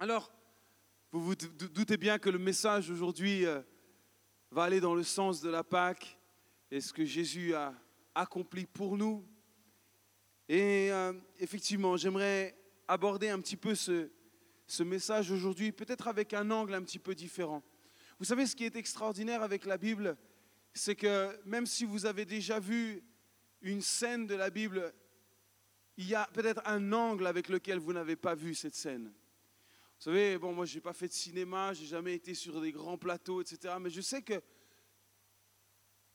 Alors, vous vous doutez bien que le message aujourd'hui euh, va aller dans le sens de la Pâque et ce que Jésus a accompli pour nous. Et euh, effectivement, j'aimerais aborder un petit peu ce, ce message aujourd'hui, peut-être avec un angle un petit peu différent. Vous savez, ce qui est extraordinaire avec la Bible, c'est que même si vous avez déjà vu une scène de la Bible, il y a peut-être un angle avec lequel vous n'avez pas vu cette scène. Vous savez, bon, moi, je n'ai pas fait de cinéma, j'ai jamais été sur des grands plateaux, etc. Mais je sais que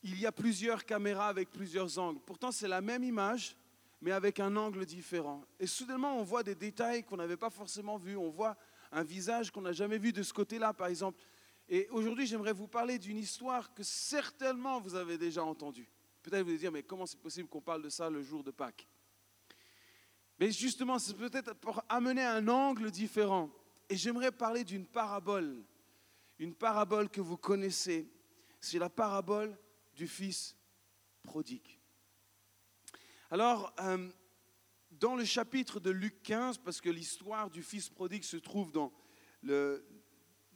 il y a plusieurs caméras avec plusieurs angles. Pourtant, c'est la même image, mais avec un angle différent. Et soudainement, on voit des détails qu'on n'avait pas forcément vus. On voit un visage qu'on n'a jamais vu de ce côté-là, par exemple. Et aujourd'hui, j'aimerais vous parler d'une histoire que certainement vous avez déjà entendue. Peut-être vous allez dire, mais comment c'est possible qu'on parle de ça le jour de Pâques? Mais justement, c'est peut-être pour amener un angle différent. Et j'aimerais parler d'une parabole, une parabole que vous connaissez. C'est la parabole du Fils prodigue. Alors, euh, dans le chapitre de Luc 15, parce que l'histoire du Fils prodigue se trouve dans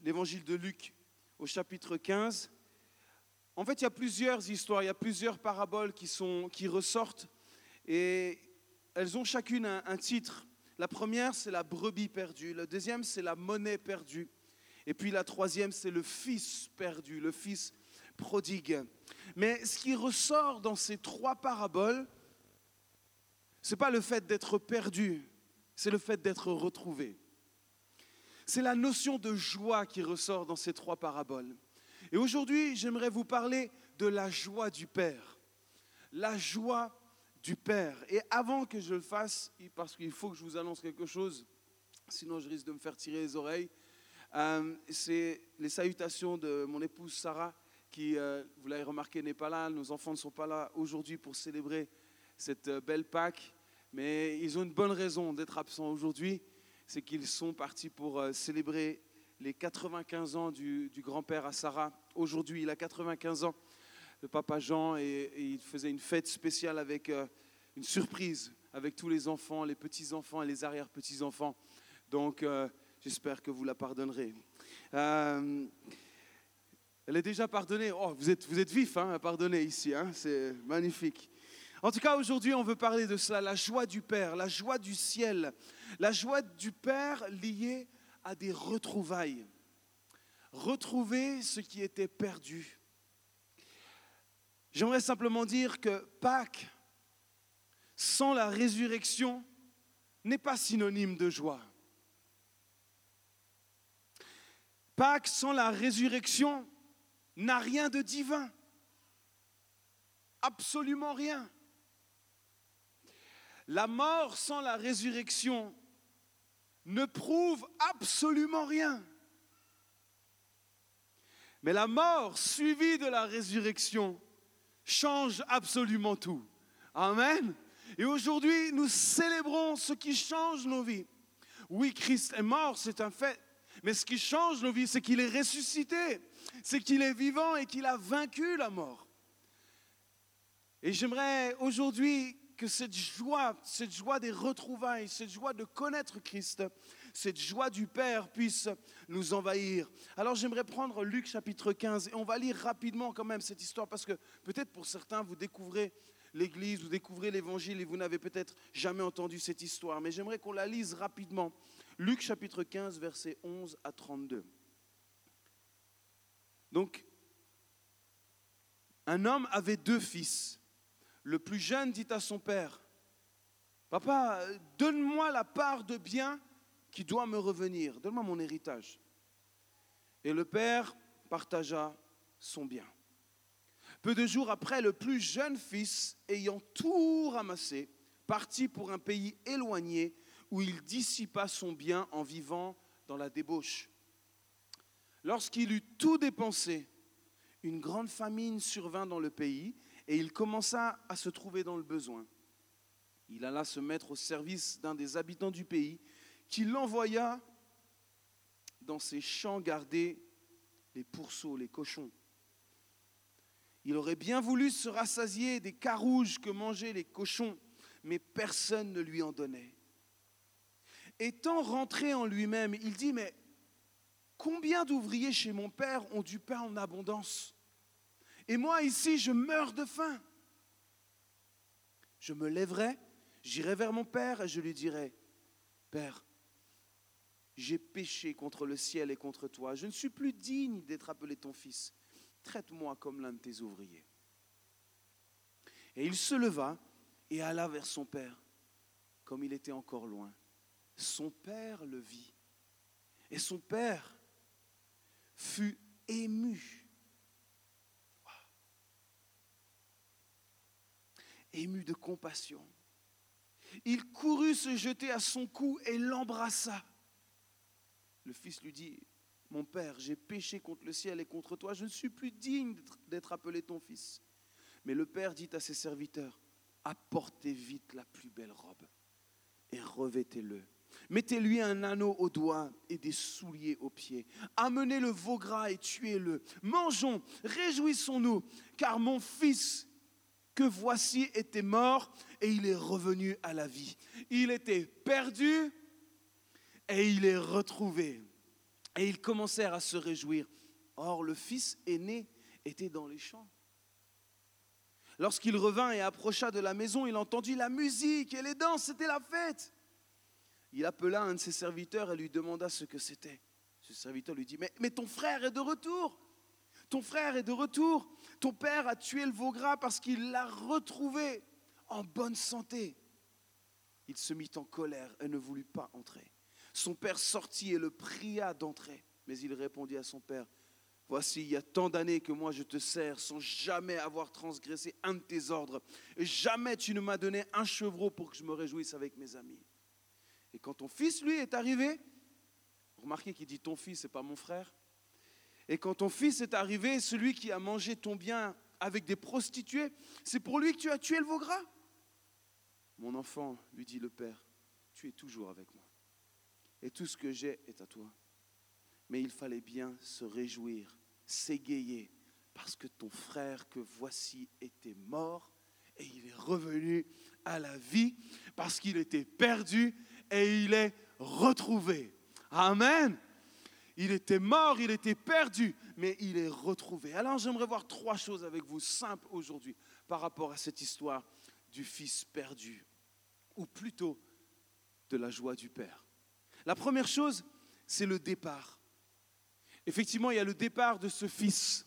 l'évangile de Luc au chapitre 15, en fait, il y a plusieurs histoires, il y a plusieurs paraboles qui, ressortent et elles ont chacune un, un titre. La première, c'est la brebis perdue. La deuxième, c'est la monnaie perdue. Et puis la troisième, c'est le fils perdu, le fils prodigue. Mais ce qui ressort dans ces trois paraboles, ce n'est pas le fait d'être perdu, c'est le fait d'être retrouvé. C'est la notion de joie qui ressort dans ces trois paraboles. Et aujourd'hui, j'aimerais vous parler de la joie du Père. La joie du Père. Et avant que je le fasse, parce qu'il faut que je vous annonce quelque chose, sinon je risque de me faire tirer les oreilles, euh, c'est les salutations de mon épouse Sarah, qui, euh, vous l'avez remarqué, n'est pas là. Nos enfants ne sont pas là aujourd'hui pour célébrer cette euh, belle Pâque mais ils ont une bonne raison d'être absents aujourd'hui, c'est qu'ils sont partis pour célébrer les 95 ans du, grand-père à Sarah. Aujourd'hui, il a 95 ans, le papa Jean, et, il faisait une fête spéciale avec euh, une surprise avec tous les enfants, les petits-enfants et les arrière-petits-enfants. Donc, euh, j'espère que vous la pardonnerez. elle est déjà pardonnée. Oh, vous êtes, vous êtes vif hein, à pardonner ici, hein, c'est magnifique. En tout cas, aujourd'hui, on veut parler de cela, la joie du Père, la joie du ciel, la joie du Père liée à des retrouvailles. Retrouver ce qui était perdu. J'aimerais simplement dire que Pâques, sans la résurrection, n'est pas synonyme de joie. Pâques sans la résurrection n'a rien de divin. Absolument rien. La mort sans la résurrection ne prouve absolument rien. Mais la mort suivie de la résurrection change absolument tout. Amen. Et aujourd'hui, nous célébrons ce qui change nos vies. Oui, Christ est mort, c'est un fait. Mais ce qui change nos vies, c'est qu'il est ressuscité, c'est qu'il est vivant et qu'il a vaincu la mort. Et j'aimerais aujourd'hui que cette joie, cette joie des retrouvailles, cette joie de connaître Christ, cette joie du Père puisse nous envahir. Alors j'aimerais prendre Luc chapitre 15 et on va lire rapidement quand même cette histoire parce que peut-être pour certains vous découvrez l'Église, vous découvrez l'Évangile et vous n'avez peut-être jamais entendu cette histoire. Mais j'aimerais qu'on la lise rapidement. Luc chapitre 15 versets 11 à 32. Donc, un homme avait deux fils. Le plus jeune dit à son père, Papa, donne-moi la part de bien qui doit me revenir, donne-moi mon héritage. Et le père partagea son bien. Peu de jours après, le plus jeune fils, ayant tout ramassé, partit pour un pays éloigné où il dissipa son bien en vivant dans la débauche. Lorsqu'il eut tout dépensé, une grande famine survint dans le pays et il commença à se trouver dans le besoin. Il alla se mettre au service d'un des habitants du pays qui l'envoya dans ses champs garder les pourceaux, les cochons. Il aurait bien voulu se rassasier des carouges que mangeaient les cochons, mais personne ne lui en donnait. Étant rentré en lui-même, il dit, mais combien d'ouvriers chez mon père ont du pain en abondance? Et moi ici, je meurs de faim. Je me lèverai, j'irai vers mon père et je lui dirai, Père, j'ai péché contre le ciel et contre toi. Je ne suis plus digne d'être appelé ton fils. Traite-moi comme l'un de tes ouvriers. Et il se leva et alla vers son père, comme il était encore loin. Son père le vit. Et son père fut ému. Ému de compassion. Il courut se jeter à son cou et l'embrassa. Le fils lui dit, mon père, j'ai péché contre le ciel et contre toi, je ne suis plus digne d'être appelé ton fils. Mais le père dit à ses serviteurs, apportez vite la plus belle robe et revêtez-le. Mettez-lui un anneau au doigt et des souliers aux pieds. Amenez le veau gras et tuez-le. Mangeons, réjouissons-nous, car mon fils que voici était mort et il est revenu à la vie. Il était perdu et il est retrouvé. Et ils commencèrent à se réjouir. Or, le fils aîné était dans les champs. Lorsqu'il revint et approcha de la maison, il entendit la musique et les danses, c'était la fête. Il appela un de ses serviteurs et lui demanda ce que c'était. Ce serviteur lui dit, mais, mais ton frère est de retour. Ton frère est de retour. Ton père a tué le veau gras parce qu'il l'a retrouvé en bonne santé. Il se mit en colère et ne voulut pas entrer. Son père sortit et le pria d'entrer. Mais il répondit à son père, Voici, il y a tant d'années que moi je te sers sans jamais avoir transgressé un de tes ordres. Et jamais tu ne m'as donné un chevreau pour que je me réjouisse avec mes amis. Et quand ton fils, lui, est arrivé, remarquez qu'il dit ton fils, c'est pas mon frère. Et quand ton fils est arrivé, celui qui a mangé ton bien avec des prostituées, c'est pour lui que tu as tué le veau gras? Mon enfant, lui dit le père, tu es toujours avec moi et tout ce que j'ai est à toi. Mais il fallait bien se réjouir, s'égayer, parce que ton frère que voici était mort et il est revenu à la vie, parce qu'il était perdu et il est retrouvé. Amen. Il était mort, il était perdu, mais il est retrouvé. Alors j'aimerais voir trois choses avec vous simples aujourd'hui par rapport à cette histoire du fils perdu, ou plutôt de la joie du Père. La première chose, c'est le départ. Effectivement, il y a le départ de ce fils.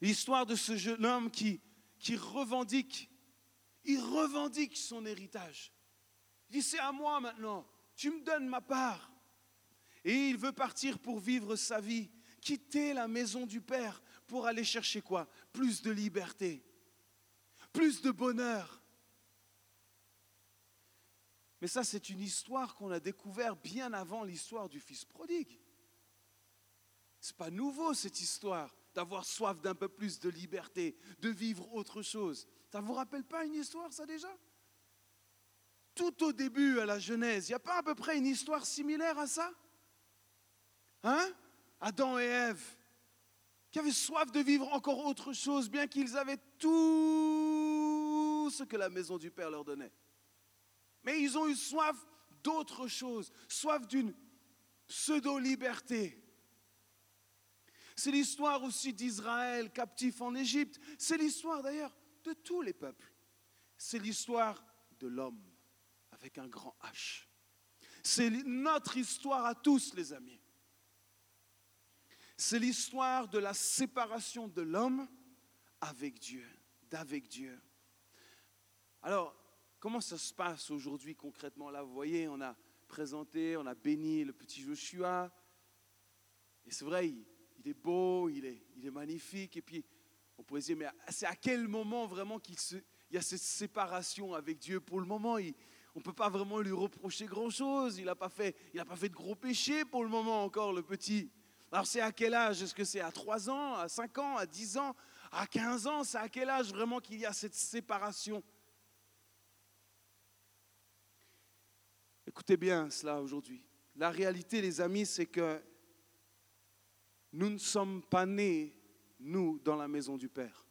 L'histoire de ce jeune homme qui, qui revendique, il revendique son héritage. Il dit, c'est à moi maintenant, tu me donnes ma part. Et il veut partir pour vivre sa vie, quitter la maison du Père pour aller chercher quoi? Plus de liberté, plus de bonheur, mais ça, c'est une histoire qu'on a découverte bien avant l'histoire du Fils prodigue. Ce n'est pas nouveau cette histoire d'avoir soif d'un peu plus de liberté, de vivre autre chose. Ça ne vous rappelle pas une histoire, ça déjà? Tout au début, à la Genèse, il n'y a pas à peu près une histoire similaire à ça? Hein? Adam et Ève, qui avaient soif de vivre encore autre chose, bien qu'ils avaient tout ce que la maison du Père leur donnait. Mais ils ont eu soif d'autre chose, soif d'une pseudo-liberté. C'est l'histoire aussi d'Israël captif en Égypte. C'est l'histoire d'ailleurs de tous les peuples. C'est l'histoire de l'homme avec un grand H. C'est notre histoire à tous, les amis. C'est l'histoire de la séparation de l'homme avec Dieu, d'avec Dieu. Alors, Comment ça se passe aujourd'hui concrètement Là, vous voyez, on a présenté, on a béni le petit Joshua. Et c'est vrai, il, est beau, il est, il est magnifique. Et puis, on pourrait dire, mais c'est à quel moment vraiment qu'il y a cette séparation avec Dieu? Pour le moment, on ne peut pas vraiment lui reprocher grand-chose. Il n'a pas, fait, pas fait de gros péchés pour le moment encore, le petit. Alors c'est à quel âge? Est-ce que c'est à 3 ans, à 5 ans, à 10 ans, à 15 ans? C'est à quel âge vraiment qu'il y a cette séparation? Écoutez bien cela aujourd'hui. La réalité, les amis, c'est que nous ne sommes pas nés, nous, dans la maison du Père.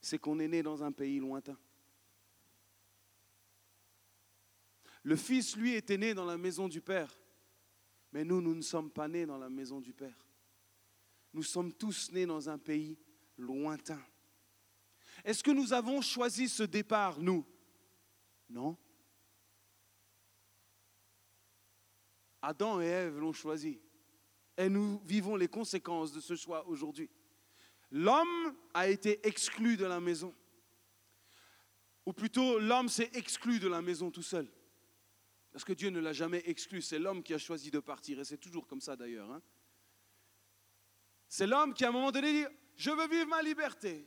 C'est qu'on est né dans un pays lointain. Le Fils, lui, était né dans la maison du Père. Mais nous, nous ne sommes pas nés dans la maison du Père. Nous sommes tous nés dans un pays lointain. Est-ce que nous avons choisi ce départ, nous? Non. Adam et Ève l'ont choisi. Et nous vivons les conséquences de ce choix aujourd'hui. L'homme a été exclu de la maison. Ou plutôt, l'homme s'est exclu de la maison tout seul. Parce que Dieu ne l'a jamais exclu. C'est l'homme qui a choisi de partir. Et c'est toujours comme ça d'ailleurs. Hein. C'est l'homme qui à un moment donné dit, je veux vivre ma liberté.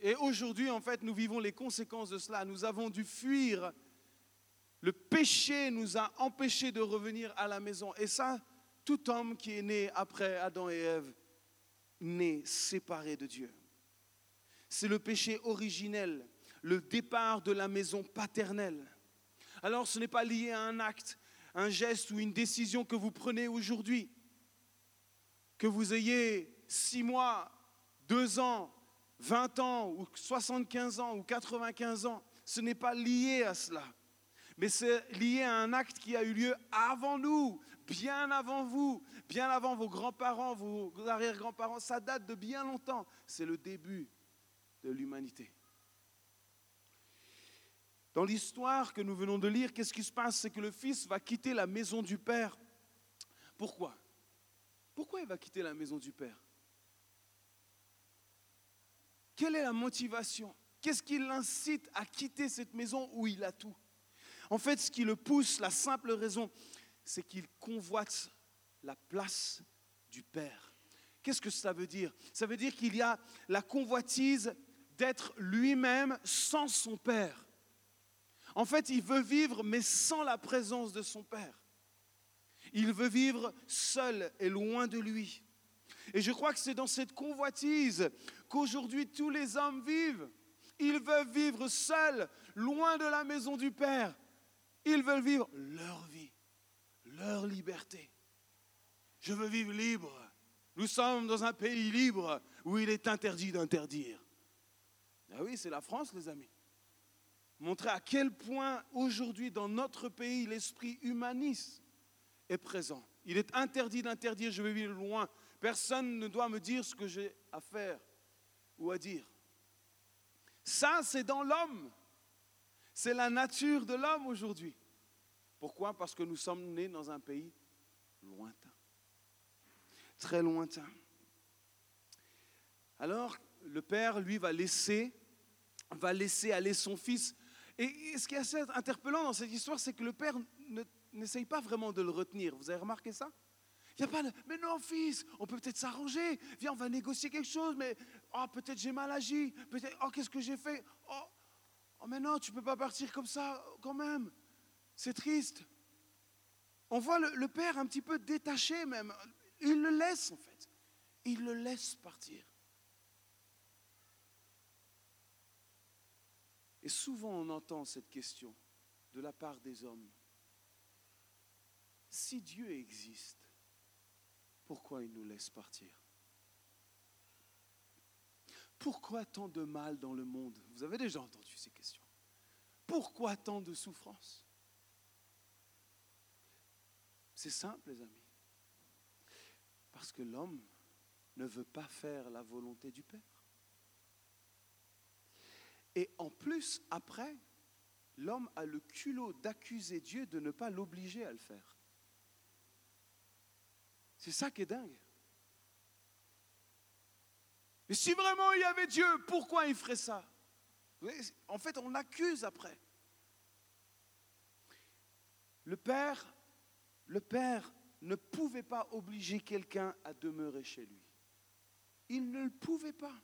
Et aujourd'hui, en fait, nous vivons les conséquences de cela. Nous avons dû fuir. Le péché nous a empêchés de revenir à la maison. Et ça, tout homme qui est né après Adam et Ève, né séparé de Dieu. C'est le péché originel, le départ de la maison paternelle. Alors ce n'est pas lié à un acte, un geste ou une décision que vous prenez aujourd'hui. Que vous ayez six mois, deux ans, 20 ans, ou 75 ans, ou 95 ans, ce n'est pas lié à cela. Mais c'est lié à un acte qui a eu lieu avant nous, bien avant vous, bien avant vos grands-parents, vos arrière-grands-parents. Ça date de bien longtemps. C'est le début de l'humanité. Dans l'histoire que nous venons de lire, qu'est-ce qui se passe? C'est que le fils va quitter la maison du père. Pourquoi? Pourquoi il va quitter la maison du père? Quelle est la motivation? Qu'est-ce qui l'incite à quitter cette maison où il a tout? En fait, ce qui le pousse, la simple raison, c'est qu'il convoite la place du Père. Qu'est-ce que ça veut dire? Ça veut dire qu'il y a la convoitise d'être lui-même sans son Père. En fait, il veut vivre mais sans la présence de son Père. Il veut vivre seul et loin de lui. Et je crois que c'est dans cette convoitise qu'aujourd'hui tous les hommes vivent. Ils veulent vivre seuls, loin de la maison du Père. Ils veulent vivre leur vie, leur liberté. Je veux vivre libre. Nous sommes dans un pays libre où il est interdit d'interdire. Ah oui, c'est la France, les amis. Montrer à quel point aujourd'hui dans notre pays l'esprit humaniste est présent. Il est interdit d'interdire, je veux vivre loin. Personne ne doit me dire ce que j'ai à faire ou à dire. Ça, c'est dans l'homme. C'est la nature de l'homme aujourd'hui. Pourquoi? Parce que nous sommes nés dans un pays lointain. Très lointain. Alors, le Père, lui, va laisser, va laisser aller son Fils. Et ce qui est assez interpellant dans cette histoire, c'est que le Père n'essaye pas vraiment de le retenir. Vous avez remarqué ça? Pas mais non, fils, on peut peut-être s'arranger. Viens, on va négocier quelque chose, mais oh, peut-être j'ai mal agi. Peut-être, oh, qu'est-ce que j'ai fait? Oh, oh, mais non, tu ne peux pas partir comme ça quand même. C'est triste. On voit le père un petit peu détaché même. Il le laisse en fait. Il le laisse partir. Et souvent on entend cette question de la part des hommes. Si Dieu existe, pourquoi il nous laisse partir? Pourquoi tant de mal dans le monde? Vous avez déjà entendu ces questions. Pourquoi tant de souffrance? C'est simple, les amis. Parce que l'homme ne veut pas faire la volonté du Père. Et en plus, après, l'homme a le culot d'accuser Dieu de ne pas l'obliger à le faire. C'est ça qui est dingue. Mais si vraiment il y avait Dieu, pourquoi il ferait ça? En fait, on l'accuse après. Le Père, le Père ne pouvait pas obliger quelqu'un à demeurer chez lui. Il ne le pouvait pas.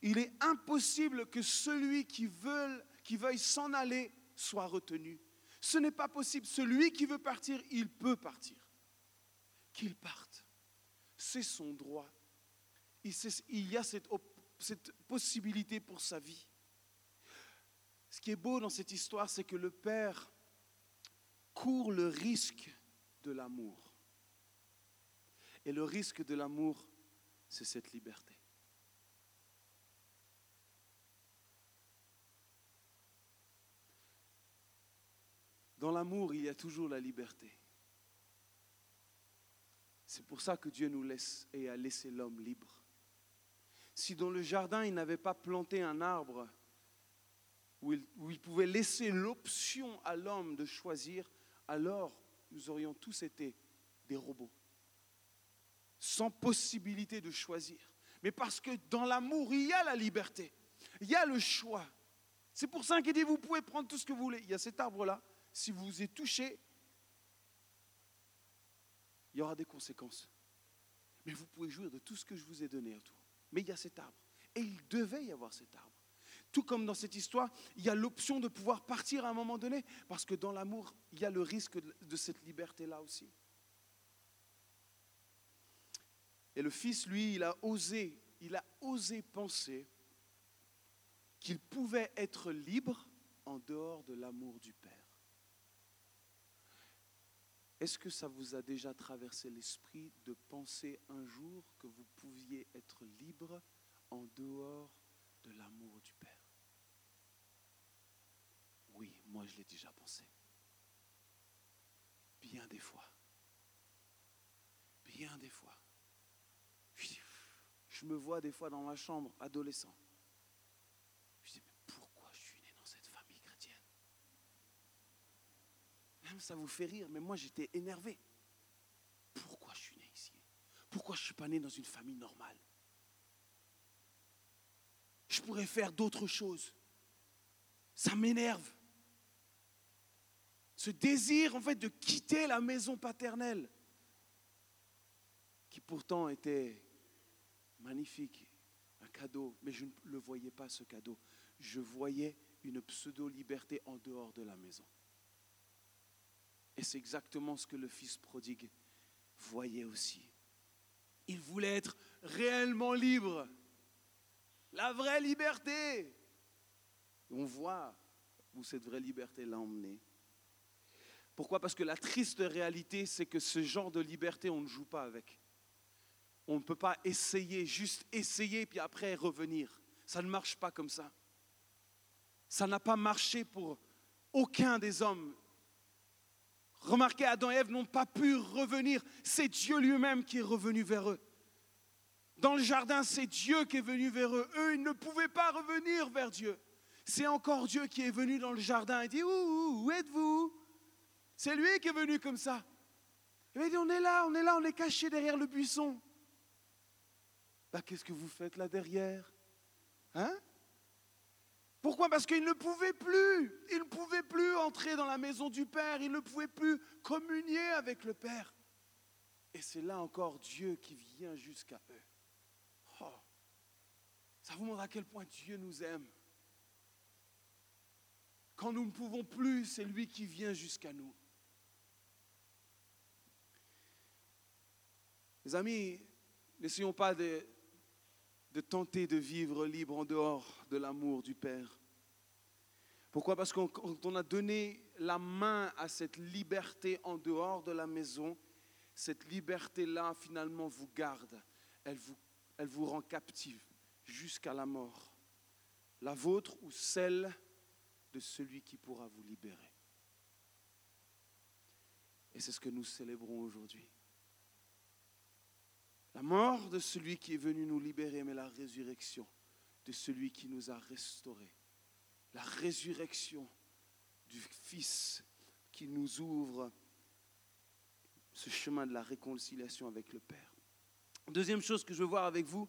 Il est impossible que celui qui, veuille s'en aller soit retenu. Ce n'est pas possible. Celui qui veut partir, il peut partir qu'il parte. C'est son droit. Il y a cette, cette possibilité pour sa vie. Ce qui est beau dans cette histoire, c'est que le Père court le risque de l'amour. Et le risque de l'amour, c'est cette liberté. Dans l'amour, il y a toujours la liberté. C'est pour ça que Dieu nous laisse et a laissé l'homme libre. Si dans le jardin, il n'avait pas planté un arbre où il, pouvait laisser l'option à l'homme de choisir, alors nous aurions tous été des robots, sans possibilité de choisir. Mais parce que dans l'amour, il y a la liberté, il y a le choix. C'est pour ça qu'il dit, vous pouvez prendre tout ce que vous voulez. Il y a cet arbre-là, si vous êtes touché, il y aura des conséquences. Mais vous pouvez jouir de tout ce que je vous ai donné autour. Mais il y a cet arbre. Et il devait y avoir cet arbre. Tout comme dans cette histoire, il y a l'option de pouvoir partir à un moment donné, parce que dans l'amour, il y a le risque de cette liberté-là aussi. Et le fils, lui, il a osé, il a osé penser qu'il pouvait être libre en dehors de l'amour du Père. Est-ce que ça vous a déjà traversé l'esprit de penser un jour que vous pouviez être libre en dehors de l'amour du Père? Oui, moi je l'ai déjà pensé. Bien des fois. Bien des fois. Je me vois des fois dans ma chambre, adolescent. Ça vous fait rire, mais moi j'étais énervé. Pourquoi je suis né ici? Pourquoi je ne suis pas né dans une famille normale? Je pourrais faire d'autres choses. Ça m'énerve. Ce désir en fait de quitter la maison paternelle, qui pourtant était magnifique, un cadeau, mais je ne le voyais pas ce cadeau. Je voyais une pseudo-liberté en dehors de la maison. Et c'est exactement ce que le fils prodigue voyait aussi. Il voulait être réellement libre. La vraie liberté. On voit où cette vraie liberté l'a emmené. Pourquoi? Parce que la triste réalité, c'est que ce genre de liberté, on ne joue pas avec. On ne peut pas essayer, juste essayer, puis après revenir. Ça ne marche pas comme ça. Ça n'a pas marché pour aucun des hommes Remarquez, Adam et Ève n'ont pas pu revenir. C'est Dieu lui-même qui est revenu vers eux. Dans le jardin, c'est Dieu qui est venu vers eux. Eux, ils ne pouvaient pas revenir vers Dieu. C'est encore Dieu qui est venu dans le jardin et dit, où, où êtes-vous? C'est lui qui est venu comme ça. Il dit, on est là, on est là, on est caché derrière le buisson. Bah, qu'est-ce que vous faites là derrière? Hein? Pourquoi? Parce qu'il ne pouvait plus, il ne pouvait plus entrer dans la maison du Père, il ne pouvait plus communier avec le Père. Et c'est là encore Dieu qui vient jusqu'à eux. Oh, ça vous montre à quel point Dieu nous aime. Quand nous ne pouvons plus, c'est lui qui vient jusqu'à nous. Mes amis, n'essayons pas de, de tenter de vivre libre en dehors de l'amour du Père. Pourquoi? Parce qu'on a donné la main à cette liberté en dehors de la maison, cette liberté-là finalement vous garde, elle vous rend captive jusqu'à la mort, la vôtre ou celle de celui qui pourra vous libérer. Et c'est ce que nous célébrons aujourd'hui. La mort de celui qui est venu nous libérer, mais la résurrection de celui qui nous a restaurés. La résurrection du Fils qui nous ouvre ce chemin de la réconciliation avec le Père. Deuxième chose que je veux voir avec vous,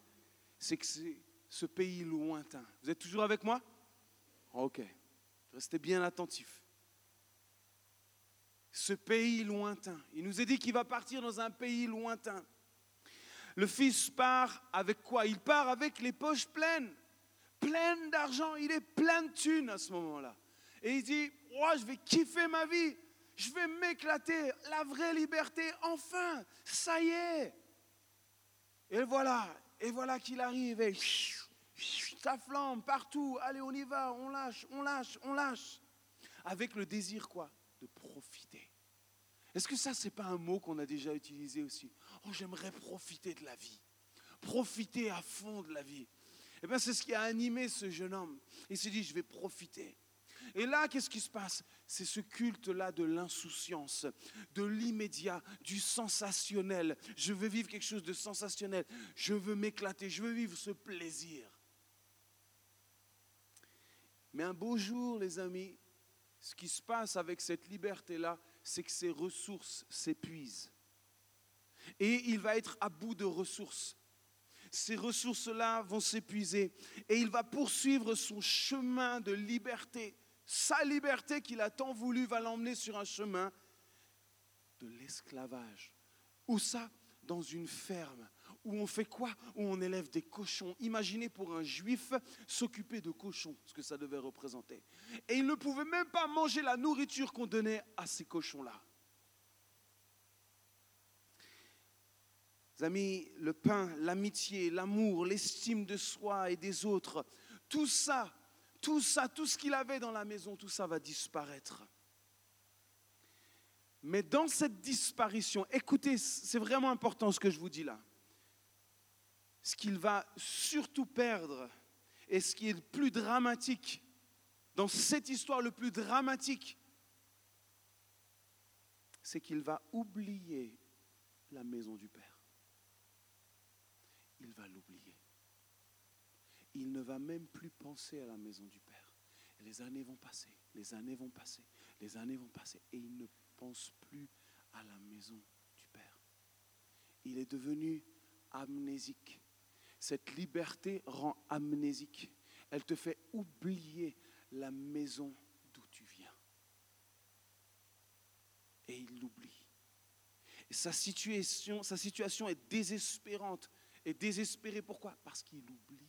c'est que c'est ce pays lointain. Vous êtes toujours avec moi? Ok. Restez bien attentifs. Ce pays lointain. Il nous est dit qu'il va partir dans un pays lointain. Le fils part avec quoi? Il part avec les poches pleines, pleines d'argent. Il est plein de thunes à ce moment-là. Et il dit, oh, je vais kiffer ma vie, je vais m'éclater, la vraie liberté, enfin, ça y est. Et voilà, et voilà qu'il arrive, et ça flambe partout, allez, on y va, on lâche, on lâche, on lâche. Avec le désir quoi? De profiter. Est-ce que ça, c'est pas un mot qu'on a déjà utilisé aussi? J'aimerais profiter de la vie. Profiter à fond de la vie. Eh bien, c'est ce qui a animé ce jeune homme. Il s'est dit, je vais profiter. Et là, qu'est-ce qui se passe? C'est ce culte-là de l'insouciance, de l'immédiat, du sensationnel. Je veux vivre quelque chose de sensationnel. Je veux m'éclater. Je veux vivre ce plaisir. Mais un beau jour, les amis, ce qui se passe avec cette liberté-là, c'est que ses ressources s'épuisent. Et il va être à bout de ressources ces ressources-là vont s'épuiser et il va poursuivre son chemin de liberté. Sa liberté qu'il a tant voulu va l'emmener sur un chemin de l'esclavage. Où ça Dans une ferme. Où on fait quoi? Où on élève des cochons. Imaginez pour un juif s'occuper de cochons, ce que ça devait représenter. Et il ne pouvait même pas manger la nourriture qu'on donnait à ces cochons-là. Amis, le pain, l'amitié, l'amour, l'estime de soi et des autres, tout ça, tout ça, tout ce qu'il avait dans la maison, tout ça va disparaître. Mais dans cette disparition, écoutez, c'est vraiment important ce que je vous dis là. Ce qu'il va surtout perdre, et ce qui est le plus dramatique, dans cette histoire le plus dramatique, c'est qu'il va oublier la maison du Père il va l'oublier. Il ne va même plus penser à la maison du Père. Les années vont passer, les années vont passer, les années vont passer, et il ne pense plus à la maison du Père. Il est devenu amnésique. Cette liberté rend amnésique. Elle te fait oublier la maison d'où tu viens. Et il l'oublie. sa situation, sa situation est désespérante est désespéré. Pourquoi? Parce qu'il oublie.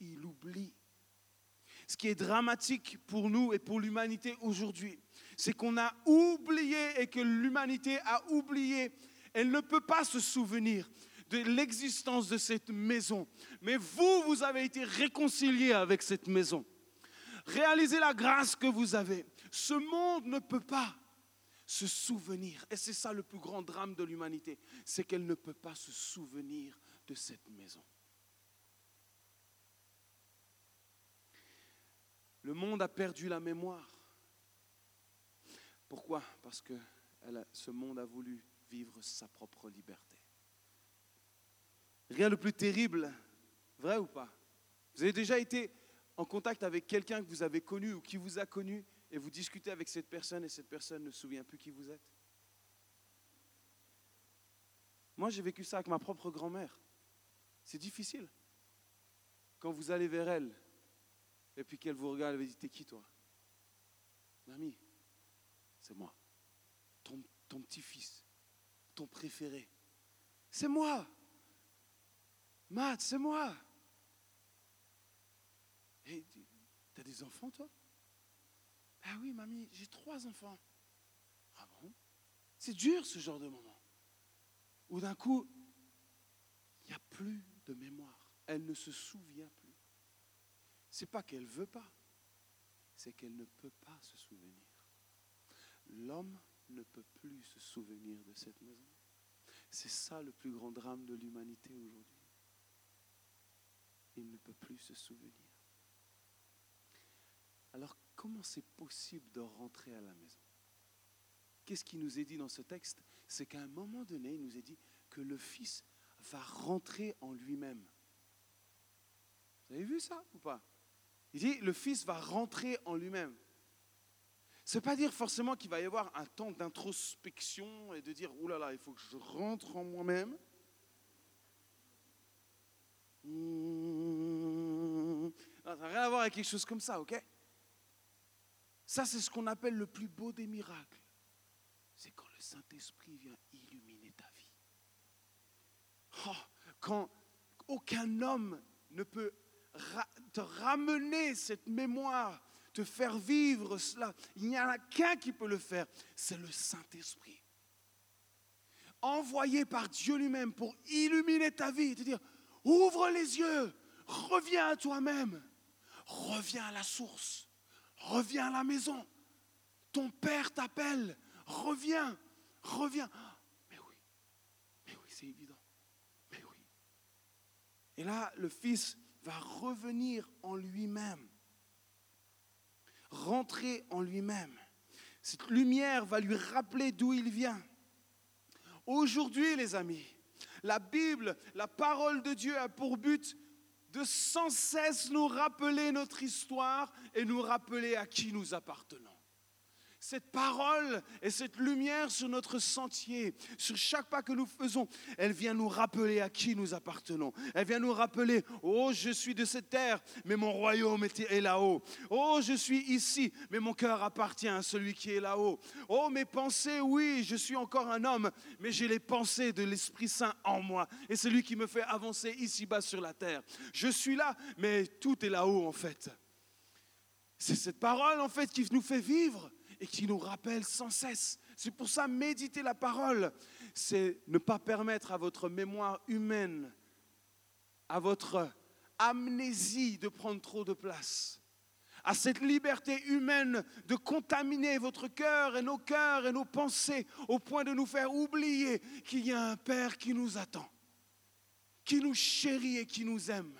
Il oublie. Ce qui est dramatique pour nous et pour l'humanité aujourd'hui, c'est qu'on a oublié et que l'humanité a oublié. Elle ne peut pas se souvenir de l'existence de cette maison. Mais vous, vous avez été réconciliés avec cette maison. Réalisez la grâce que vous avez. Ce monde ne peut pas se souvenir. Et c'est ça le plus grand drame de l'humanité, c'est qu'elle ne peut pas se souvenir de cette maison. Le monde a perdu la mémoire. Pourquoi? Parce que ce monde a voulu vivre sa propre liberté. Rien de plus terrible, vrai ou pas? Vous avez déjà été en contact avec quelqu'un que vous avez connu ou qui vous a connu et vous discutez avec cette personne et cette personne ne se souvient plus qui vous êtes? Moi, j'ai vécu ça avec ma propre grand-mère. C'est difficile. Quand vous allez vers elle, et puis qu'elle vous regarde, elle vous dit, t'es qui toi? Mamie, c'est moi. Ton, petit-fils, ton préféré. C'est moi. Matt, c'est moi. Et t'as des enfants, toi? Ah oui, mamie, j'ai trois enfants. Ah C'est dur ce genre de moment. Où d'un coup, il n'y a plus. Elle ne se souvient plus. C'est pas qu'elle veut pas, c'est qu'elle ne peut pas se souvenir. L'homme ne peut plus se souvenir de cette maison. C'est ça le plus grand drame de l'humanité aujourd'hui. Il ne peut plus se souvenir. Alors comment c'est possible de rentrer à la maison? Qu'est-ce qui nous est dit dans ce texte? C'est qu'à un moment donné, il nous est dit que le Fils va rentrer en lui-même. Vous avez vu ça ou pas? Il dit, le Fils va rentrer en lui-même. Ce n'est pas dire forcément qu'il va y avoir un temps d'introspection et de dire, oh là là, il faut que je rentre en moi-même. Mmh. Ça n'a rien à voir avec quelque chose comme ça, ok? Ça, c'est ce qu'on appelle le plus beau des miracles. C'est quand le Saint-Esprit vient illuminer ta vie. Oh, quand aucun homme ne peut te ramener cette mémoire, te faire vivre cela, il n'y en a qu'un qui peut le faire, c'est le Saint-Esprit. Envoyé par Dieu lui-même pour illuminer ta vie, te dire, ouvre les yeux, reviens à toi-même, reviens à la source, reviens à la maison. Ton Père t'appelle, reviens, reviens. Mais oui, mais oui, c'est évident. Et là, le Fils va revenir en lui-même. rentrer en lui-même. Cette lumière va lui rappeler d'où il vient. Aujourd'hui, les amis, la Bible, la parole de Dieu a pour but de sans cesse nous rappeler notre histoire et nous rappeler à qui nous appartenons cette parole et cette lumière sur notre sentier, sur chaque pas que nous faisons, elle vient nous rappeler à qui nous appartenons. Elle vient nous rappeler, oh, je suis de cette terre, mais mon royaume est là-haut. Oh, je suis ici, mais mon cœur appartient à celui qui est là-haut. Oh, mes pensées, oui, je suis encore un homme, mais j'ai les pensées de l'Esprit Saint en moi. Et c'est lui qui me fait avancer ici-bas sur la terre. Je suis là, mais tout est là-haut en fait. C'est cette parole en fait qui nous fait vivre et qui nous rappelle sans cesse. C'est pour ça, méditer la parole, c'est ne pas permettre à votre mémoire humaine, à votre amnésie de prendre trop de place, à cette liberté humaine de contaminer votre cœur et nos cœurs et nos pensées au point de nous faire oublier qu'il y a un Père qui nous attend, qui nous chérit et qui nous aime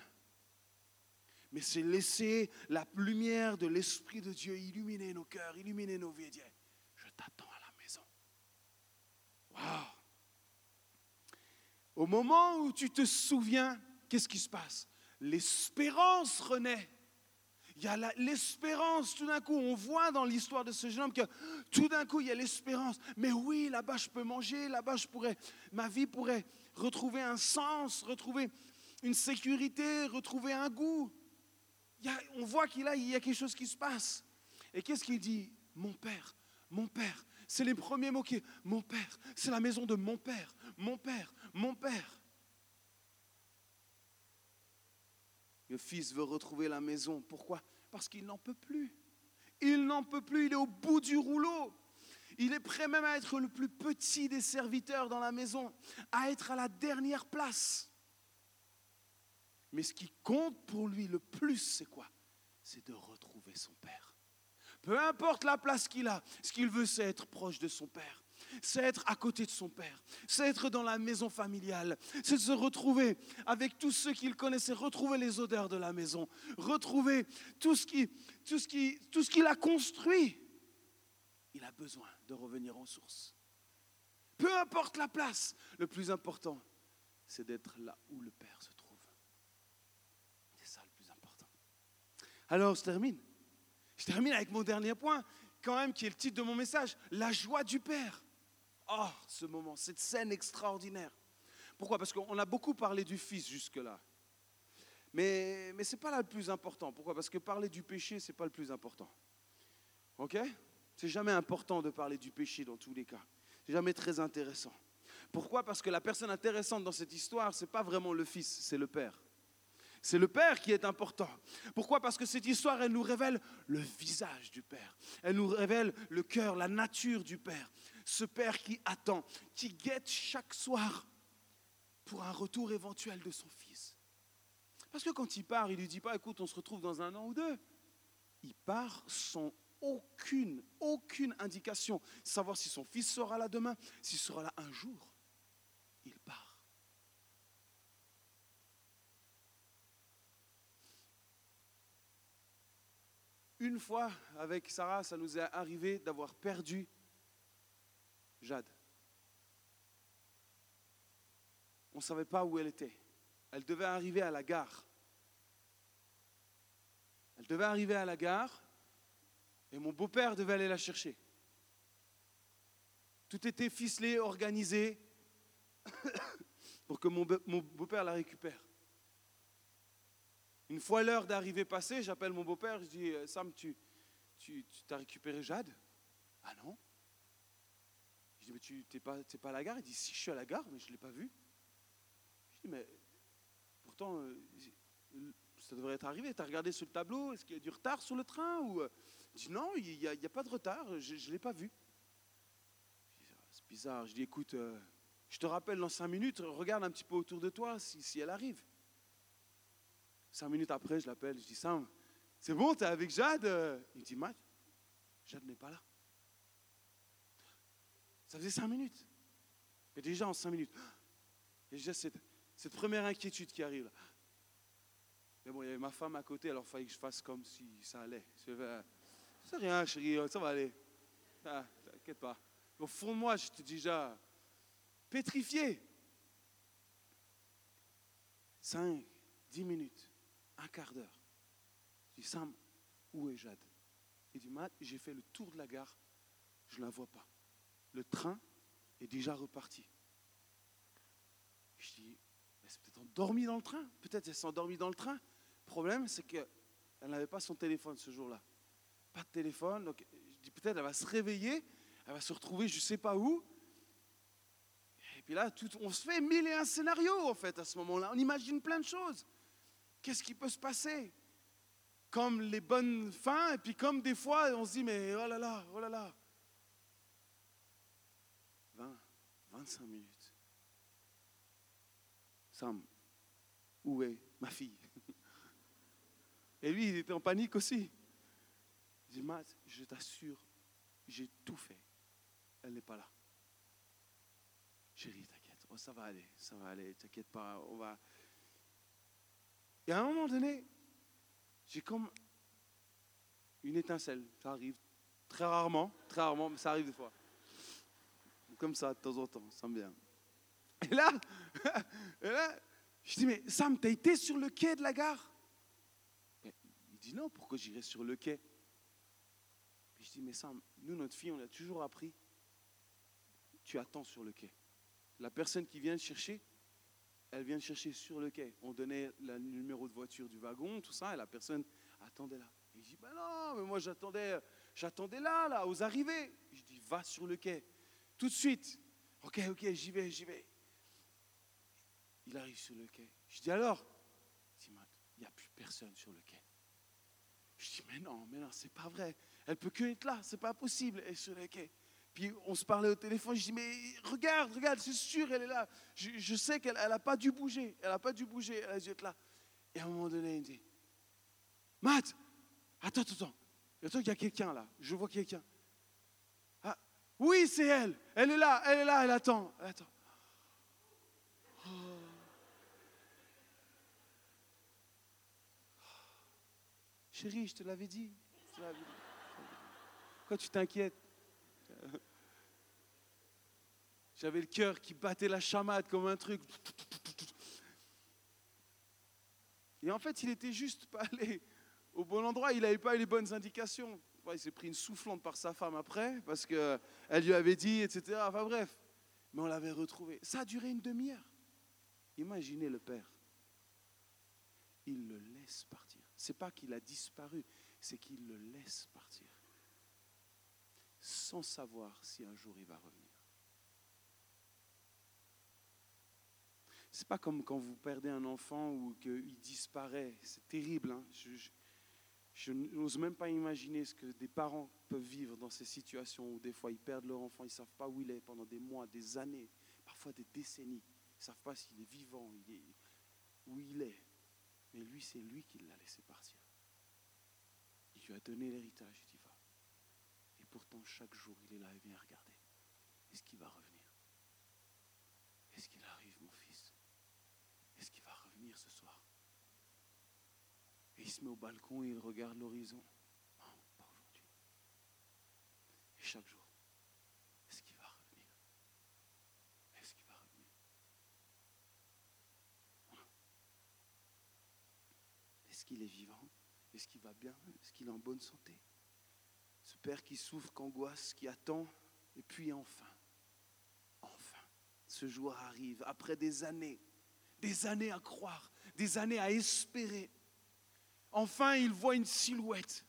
mais c'est laisser la lumière de l'Esprit de Dieu illuminer nos cœurs, illuminer nos vies dire, je t'attends à la maison. Wow. Au moment où tu te souviens, qu'est-ce qui se passe? L'espérance renaît. Il y a l'espérance, tout d'un coup, on voit dans l'histoire de ce jeune homme que tout d'un coup, il y a l'espérance. Mais oui, là-bas, je peux manger, là-bas, je pourrais, ma vie pourrait retrouver un sens, retrouver une sécurité, retrouver un goût on voit qu'il a, y a quelque chose qui se passe. Et qu'est-ce qu'il dit? Mon père, mon père. C'est les premiers mots qui mon père. C'est la maison de mon père, mon père, mon père. Le fils veut retrouver la maison. Pourquoi? Parce qu'il n'en peut plus. Il n'en peut plus, il est au bout du rouleau. Il est prêt même à être le plus petit des serviteurs dans la maison, à être à la dernière place. Mais ce qui compte pour lui le plus, c'est quoi? C'est de retrouver son Père. Peu importe la place qu'il a, ce qu'il veut, c'est être proche de son Père. C'est être à côté de son Père. C'est être dans la maison familiale. C'est se retrouver avec tous ceux qu'il connaissait, retrouver les odeurs de la maison, retrouver tout ce qu'il tout ce qui, tout ce qu'il a construit. Il a besoin de revenir aux sources. Peu importe la place, le plus important, c'est d'être là où le Père se trouve. Alors, je termine. Je termine avec mon dernier point, quand même, qui est le titre de mon message, la joie du Père. Oh, ce moment, cette scène extraordinaire. Pourquoi? Parce qu'on a beaucoup parlé du Fils jusque-là. Mais, mais ce n'est pas là le plus important. Pourquoi? Parce que parler du péché, ce n'est pas le plus important. OK? C'est jamais important de parler du péché dans tous les cas. C'est jamais très intéressant. Pourquoi? Parce que la personne intéressante dans cette histoire, ce n'est pas vraiment le Fils, c'est le Père. C'est le Père qui est important. Pourquoi? Parce que cette histoire, elle nous révèle le visage du Père. Elle nous révèle le cœur, la nature du Père. Ce Père qui attend, qui guette chaque soir pour un retour éventuel de son Fils. Parce que quand il part, il ne lui dit pas, écoute, on se retrouve dans un an ou deux. Il part sans aucune, aucune indication, savoir si son Fils sera là demain, s'il sera là un jour. Il part. Une fois, avec Sarah, ça nous est arrivé d'avoir perdu Jade. On ne savait pas où elle était. Elle devait arriver à la gare. Elle devait arriver à la gare et mon beau-père devait aller la chercher. Tout était ficelé, organisé pour que mon beau-père la récupère. Une fois l'heure d'arriver passée, j'appelle mon beau-père, je dis euh, Sam, tu, tu, t'as récupéré Jade? Ah non Je dis Mais tu n'es pas, pas à la gare? Il dit Si, je suis à la gare, mais je ne l'ai pas vue. Je dis Mais pourtant, euh, ça devrait être arrivé. Tu as regardé sur le tableau Est-ce qu'il y a du retard sur le train ou... Euh? Dis Non, il n'y a, pas de retard, je ne l'ai pas vue. Ah, c'est bizarre. Je dis Écoute, je te rappelle dans cinq minutes, regarde un petit peu autour de toi si elle arrive. Cinq minutes après, je l'appelle, je dis Sam, c'est bon, tu es avec Jade? Il dit Matt, Jade n'est pas là. Ça faisait cinq minutes. Et déjà en cinq minutes, il y a déjà cette, première inquiétude qui arrive. Mais bon, il y avait ma femme à côté, alors il fallait que je fasse comme si ça allait. C'est rien, chérie, ça va aller. Ah, t'inquiète pas. Au fond de moi, j'étais déjà pétrifié. 5, 10 minutes, un quart d'heure. Je dis, Sam, où est Jade? Il dit, Matt, j'ai fait le tour de la gare, je ne la vois pas. Le train est déjà reparti. Je dis, elle s'est peut-être endormie dans le train. Peut-être elle s'est endormie dans le train. Le problème, c'est qu'elle n'avait pas son téléphone ce jour-là. Pas de téléphone. Donc, je dis, peut-être elle va se réveiller, elle va se retrouver je ne sais pas où. Et puis là, tout, on se fait mille et un scénarios, en fait, à ce moment-là. On imagine plein de choses. Qu'est-ce qui peut se passer? Comme les bonnes fins, et puis comme des fois, on se dit, mais oh là là, oh là là. 20, 25 minutes. Sam, où est ma fille? Et lui, il était en panique aussi. Il dit, Matt, je t'assure, j'ai tout fait. Elle n'est pas là. Chérie, t'inquiète, oh, ça va aller, ça va aller, t'inquiète pas, on va. Et à un moment donné, j'ai comme une étincelle. Ça arrive très rarement, très rarement, mais ça arrive des fois. Comme ça, de temps en temps, ça me vient. Et là, je dis, mais Sam, t'as été sur le quai de la gare? Il dit, non, pourquoi j'irai sur le quai? Je dis, mais Sam, nous, notre fille, on a toujours appris, tu attends sur le quai. La personne qui vient te chercher, elle vient chercher sur le quai. On donnait le numéro de voiture du wagon, tout ça, et la personne attendait là. Et je dis, ben non, mais moi j'attendais, j'attendais là, là, aux arrivées. Je dis, va sur le quai, tout de suite. Ok, ok, j'y vais, j'y vais. Il arrive sur le quai. Je dis alors, il n'y a plus personne sur le quai. Je dis, mais non, mais non, c'est pas vrai. Elle peut que être là, c'est pas possible, est sur le quai. On se parlait au téléphone, je dis, mais regarde, regarde, c'est sûr, elle est là. Je, sais qu'elle n'a pas dû bouger, elle n'a pas dû bouger, elle a dû être là. Et à un moment donné, il me dit, Matt, attends, attends, attends. Il y a quelqu'un là, je vois quelqu'un. Ah, oui, c'est elle, elle est là, elle est là, elle attend, elle. Oh. Chérie, je te l'avais dit. Pourquoi tu t'inquiètes? J'avais le cœur qui battait la chamade comme un truc. Et en fait, il était juste pas allé au bon endroit. Il n'avait pas eu les bonnes indications. il s'est pris une soufflante par sa femme après, parce qu'elle lui avait dit, etc. Enfin bref. Mais on l'avait retrouvé. Ça a duré une demi-heure. Imaginez le père. Il le laisse partir. C'est pas qu'il a disparu, c'est qu'il le laisse partir. Sans savoir si un jour il va revenir. C'est pas comme quand vous perdez un enfant ou qu'il disparaît. C'est terrible. Hein. Je, n'ose même pas imaginer ce que des parents peuvent vivre dans ces situations où des fois ils perdent leur enfant, ils ne savent pas où il est pendant des mois, des années, parfois des décennies. Ils ne savent pas s'il est vivant, où il est. Mais lui, c'est lui qui l'a laissé partir. Il lui a donné l'héritage, il dit va. Et pourtant, chaque jour, il est là et vient regarder. Est-ce qu'il va revenir? Est-ce qu'il Est-ce ce soir. Et il se met au balcon et il regarde l'horizon. Non, pas aujourd'hui. Et chaque jour, est-ce qu'il va revenir? Est-ce qu'il va revenir? Est-ce qu'il est vivant? Est-ce qu'il va bien? Est-ce qu'il est en bonne santé? Ce père qui souffre, qui angoisse, qui attend, et puis enfin, ce jour arrive, après des années, des années à croire, des années à espérer. Enfin, il voit une silhouette.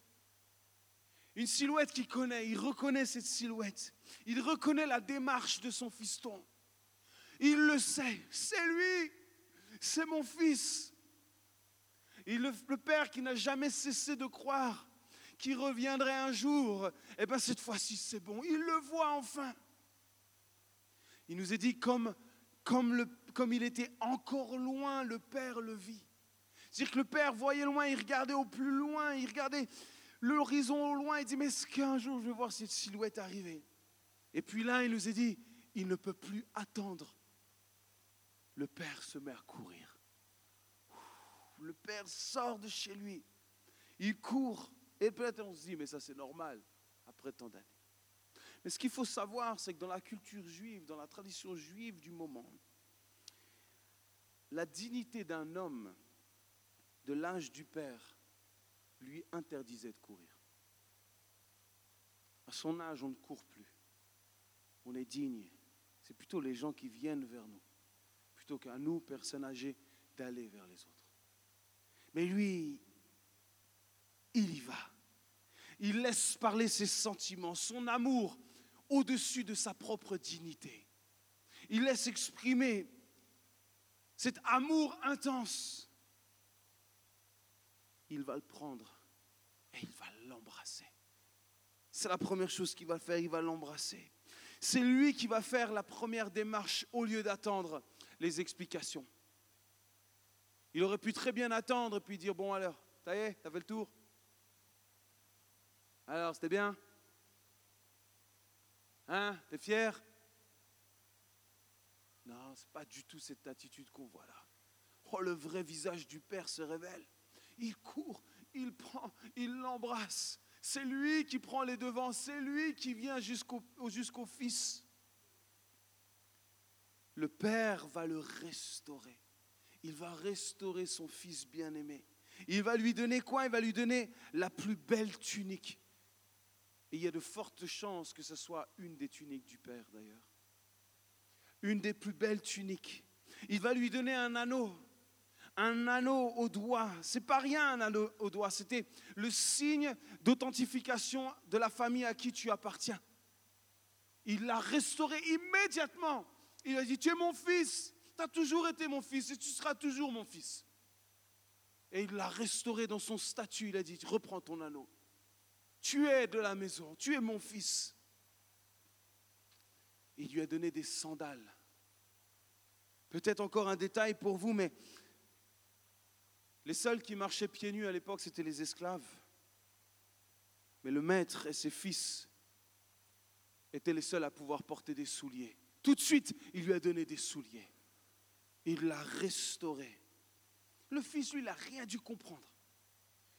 Une silhouette qu'il connaît, il reconnaît cette silhouette. Il reconnaît la démarche de son fiston. Il le sait, c'est lui, c'est mon fils. Et le, le père qui n'a jamais cessé de croire qu'il reviendrait un jour, eh bien cette fois-ci c'est bon, il le voit enfin. Il nous est dit comme, comme, le, comme il était encore loin, le Père le vit. C'est-à-dire que le Père voyait loin, il regardait au plus loin, il regardait l'horizon au loin, il dit, mais est-ce qu'un jour je vais voir cette silhouette arriver? Et puis là, il nous est dit, il ne peut plus attendre. Le Père se met à courir. Le Père sort de chez lui. Il court Et peut-être on se dit, mais ça c'est normal, après tant d'années. Mais ce qu'il faut savoir, c'est que dans la culture juive, dans la tradition juive du moment, la dignité d'un homme de l'âge du père lui interdisait de courir. À son âge, on ne court plus. On est digne. C'est plutôt les gens qui viennent vers nous, plutôt qu'à nous, personnes âgées, d'aller vers les autres. Mais lui, il y va. Il laisse parler ses sentiments, son amour au-dessus de sa propre dignité. Il laisse exprimer cet amour intense. Il va le prendre et il va l'embrasser. C'est la première chose qu'il va faire, il va l'embrasser. C'est lui qui va faire la première démarche au lieu d'attendre les explications. Il aurait pu très bien attendre et puis dire, bon alors, ça y est, t'as fait le tour Alors, c'était bien? Hein? T'es fier? Non, c'est pas du tout cette attitude qu'on voit là. Oh, le vrai visage du Père se révèle. Il court, il prend, il l'embrasse. C'est lui qui prend les devants, c'est lui qui vient jusqu'au jusqu'au Fils. Le Père va le restaurer. Il va restaurer son Fils bien-aimé. Il va lui donner quoi? Il va lui donner la plus belle tunique. Et il y a de fortes chances que ce soit une des tuniques du Père d'ailleurs. Une des plus belles tuniques. Il va lui donner un anneau un anneau au doigt. C'est pas rien un anneau au doigt, c'était le signe d'authentification de la famille à qui tu appartiens. Il l'a restauré immédiatement. Il a dit, tu es mon fils, tu as toujours été mon fils et tu seras toujours mon fils. Et il l'a restauré dans son statut. Il a dit, reprends ton anneau. Tu es de la maison, tu es mon fils. Il lui a donné des sandales. Peut-être encore un détail pour vous, mais les seuls qui marchaient pieds nus à l'époque, c'était les esclaves. Mais le maître et ses fils étaient les seuls à pouvoir porter des souliers. Tout de suite, il lui a donné des souliers. Il l'a restauré. Le fils, lui, n'a rien dû comprendre.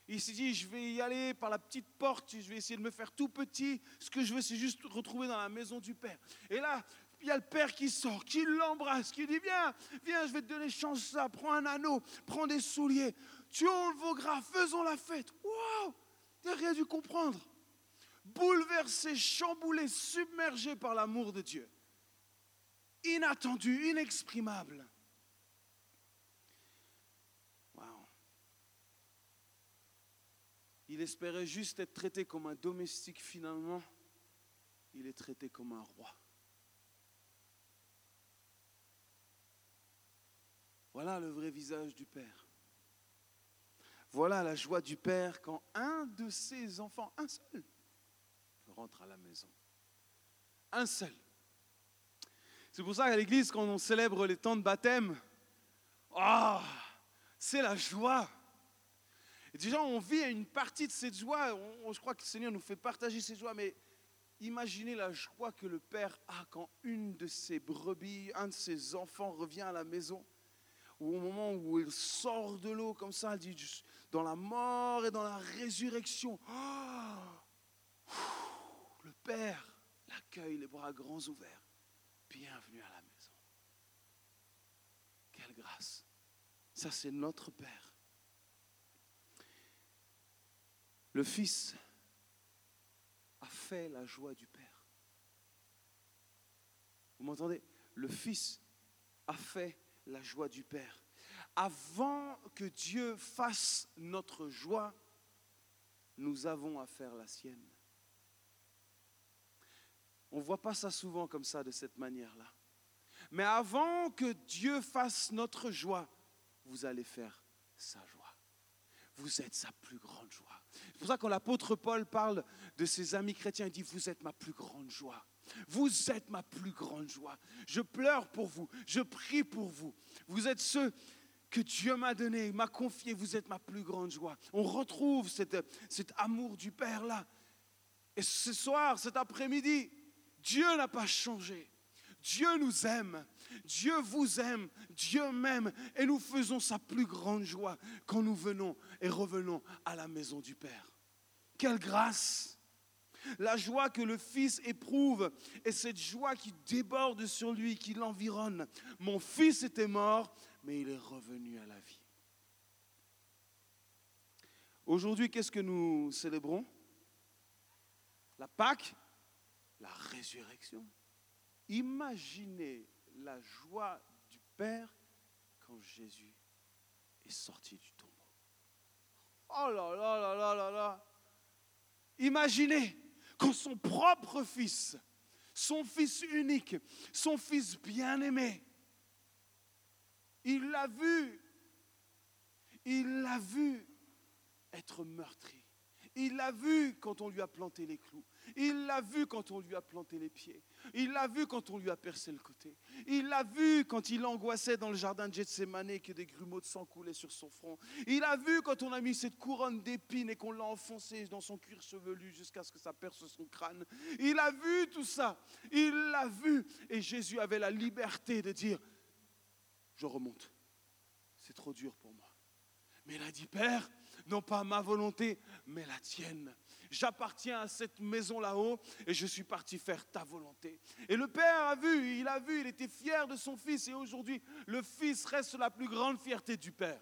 Il s'est dit, je vais y aller par la petite porte, je vais essayer de me faire tout petit. Ce que je veux, c'est juste retrouver dans la maison du Père. Et là, il y a le père qui sort, qui l'embrasse, qui dit Viens, viens, je vais te donner chance prends un anneau, prends des souliers, tu le vos gras, faisons la fête. Waouh Tu n'as rien dû comprendre. Bouleversé, chamboulé, submergé par l'amour de Dieu. Inattendu, inexprimable. Waouh. Il espérait juste être traité comme un domestique finalement. Il est traité comme un roi. Voilà le vrai visage du Père. Voilà la joie du Père quand un de ses enfants, un seul, rentre à la maison. Un seul. C'est pour ça qu'à l'église, quand on célèbre les temps de baptême, oh, c'est la joie. Déjà, on vit une partie de cette joie. je crois que le Seigneur nous fait partager cette joie, mais imaginez la joie que le Père a quand une de ses brebis, un de ses enfants revient à la maison ou au moment où il sort de l'eau comme ça, dit dans la mort et dans la résurrection. Oh, le Père l'accueille les bras grands ouverts. Bienvenue à la maison. Quelle grâce. Ça, c'est notre Père. Le Fils a fait la joie du Père. Vous m'entendez? Le Fils a fait la joie du Père. Avant que Dieu fasse notre joie, nous avons à faire la sienne. On ne voit pas ça souvent comme ça, de cette manière-là. Mais avant que Dieu fasse notre joie, vous allez faire sa joie. Vous êtes sa plus grande joie. C'est pour ça que quand l'apôtre Paul parle de ses amis chrétiens, il dit, vous êtes ma plus grande joie. Vous êtes ma plus grande joie. Je pleure pour vous. Je prie pour vous. Vous êtes ceux que Dieu m'a donné, m'a confié. Vous êtes ma plus grande joie. On retrouve cet amour du Père là. Et ce soir, cet après-midi, Dieu n'a pas changé. Dieu nous aime. Dieu vous aime. Dieu m'aime. Et nous faisons sa plus grande joie quand nous venons et revenons à la maison du Père. quelle grâce La joie que le Fils éprouve et cette joie qui déborde sur lui, qui l'environne. Mon Fils était mort, mais il est revenu à la vie. Aujourd'hui, qu'est-ce que nous célébrons? La Pâque, la résurrection. Imaginez la joie du Père quand Jésus est sorti du tombeau. Oh là là là là là là. Imaginez quand son propre fils, son fils unique, son fils bien-aimé, il l'a vu, il l'a vu être meurtri. Il l'a vu quand on lui a planté les clous. Il l'a vu quand on lui a planté les pieds. Il l'a vu quand on lui a percé le côté. Il l'a vu quand il angoissait dans le jardin de Gethsemane que des grumeaux de sang coulaient sur son front. Il a vu quand on a mis cette couronne d'épines et qu'on l'a enfoncée dans son cuir chevelu jusqu'à ce que ça perce son crâne. Il a vu tout ça. Il l'a vu. Et Jésus avait la liberté de dire, je remonte. C'est trop dur pour moi. Mais il a dit, Père, non pas ma volonté, mais la tienne. J'appartiens à cette maison là-haut et je suis parti faire ta volonté. Et le Père a vu, il a vu, il était fier de son Fils et aujourd'hui, le Fils reste la plus grande fierté du Père.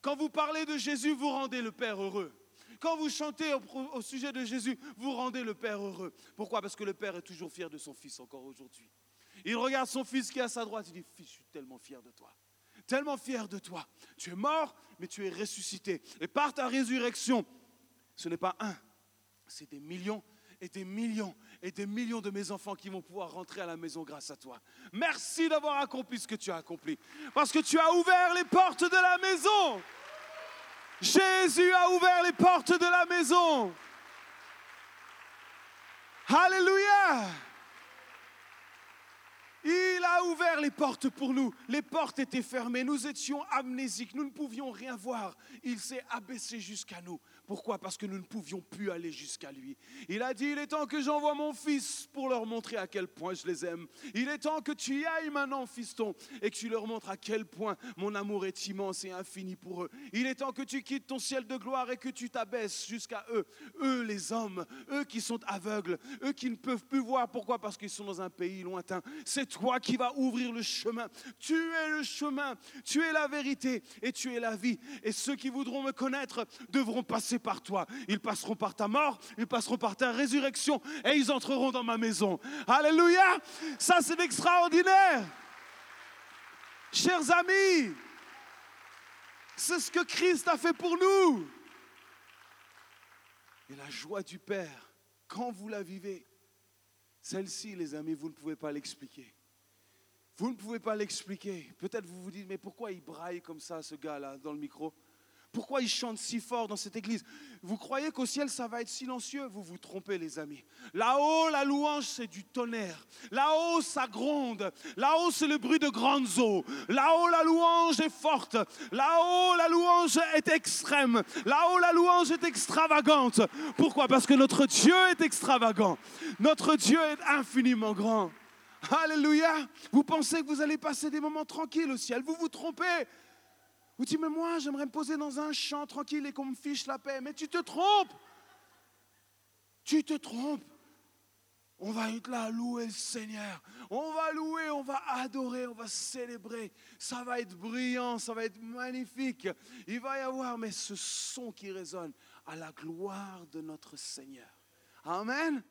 Quand vous parlez de Jésus, vous rendez le Père heureux. Quand vous chantez au, sujet de Jésus, vous rendez le Père heureux. Pourquoi? Parce que le Père est toujours fier de son Fils encore aujourd'hui. Il regarde son Fils qui est à sa droite, il dit, Fils, je suis tellement fier de toi tellement fier de toi. Tu es mort, mais tu es ressuscité. Et par ta résurrection, ce n'est pas un, c'est des millions et des millions et des millions de mes enfants qui vont pouvoir rentrer à la maison grâce à toi. Merci d'avoir accompli ce que tu as accompli. Parce que tu as ouvert les portes de la maison. Jésus a ouvert les portes de la maison. Alléluia. Il a ouvert les portes pour nous. Les portes étaient fermées. Nous étions amnésiques. Nous ne pouvions rien voir. Il s'est abaissé jusqu'à nous. Pourquoi? Parce que nous ne pouvions plus aller jusqu'à lui. Il a dit, il est temps que j'envoie mon fils pour leur montrer à quel point je les aime. Il est temps que tu y ailles maintenant, fiston, et que tu leur montres à quel point mon amour est immense et infini pour eux. Il est temps que tu quittes ton ciel de gloire et que tu t'abaisses jusqu'à eux. Eux, les hommes, eux qui sont aveugles, eux qui ne peuvent plus voir. Pourquoi? Parce qu'ils sont dans un pays lointain. C'est toi qui vas ouvrir le chemin. Tu es le chemin, tu es la vérité et tu es la vie. Et ceux qui voudront me connaître devront passer par toi. Ils passeront par ta mort, ils passeront par ta résurrection et ils entreront dans ma maison. Alléluia. Ça, c'est extraordinaire. Chers amis, c'est ce que Christ a fait pour nous. Et la joie du Père, quand vous la vivez, celle-ci, les amis, vous ne pouvez pas l'expliquer. Vous ne pouvez pas l'expliquer. Peut-être vous vous dites, mais pourquoi il braille comme ça, ce gars-là, dans le micro? Pourquoi ils chantent si fort dans cette église? Vous croyez qu'au ciel, ça va être silencieux? Vous vous trompez, les amis. Là-haut, la louange, c'est du tonnerre. Là-haut, ça gronde. Là-haut, c'est le bruit de grandes eaux. Là-haut, la louange est forte. Là-haut, la louange est extrême. Là-haut, la louange est extravagante. Pourquoi? Parce que notre Dieu est extravagant. Notre Dieu est infiniment grand. Alléluia. Vous pensez que vous allez passer des moments tranquilles au ciel? Vous vous trompez. Vous dites, mais moi, j'aimerais me poser dans un champ tranquille et qu'on me fiche la paix. Mais tu te trompes. Tu te trompes. On va être là louer le Seigneur. On va louer, on va adorer, on va célébrer. Ça va être brillant, ça va être magnifique. Il va y avoir, mais ce son qui résonne à la gloire de notre Seigneur. Amen.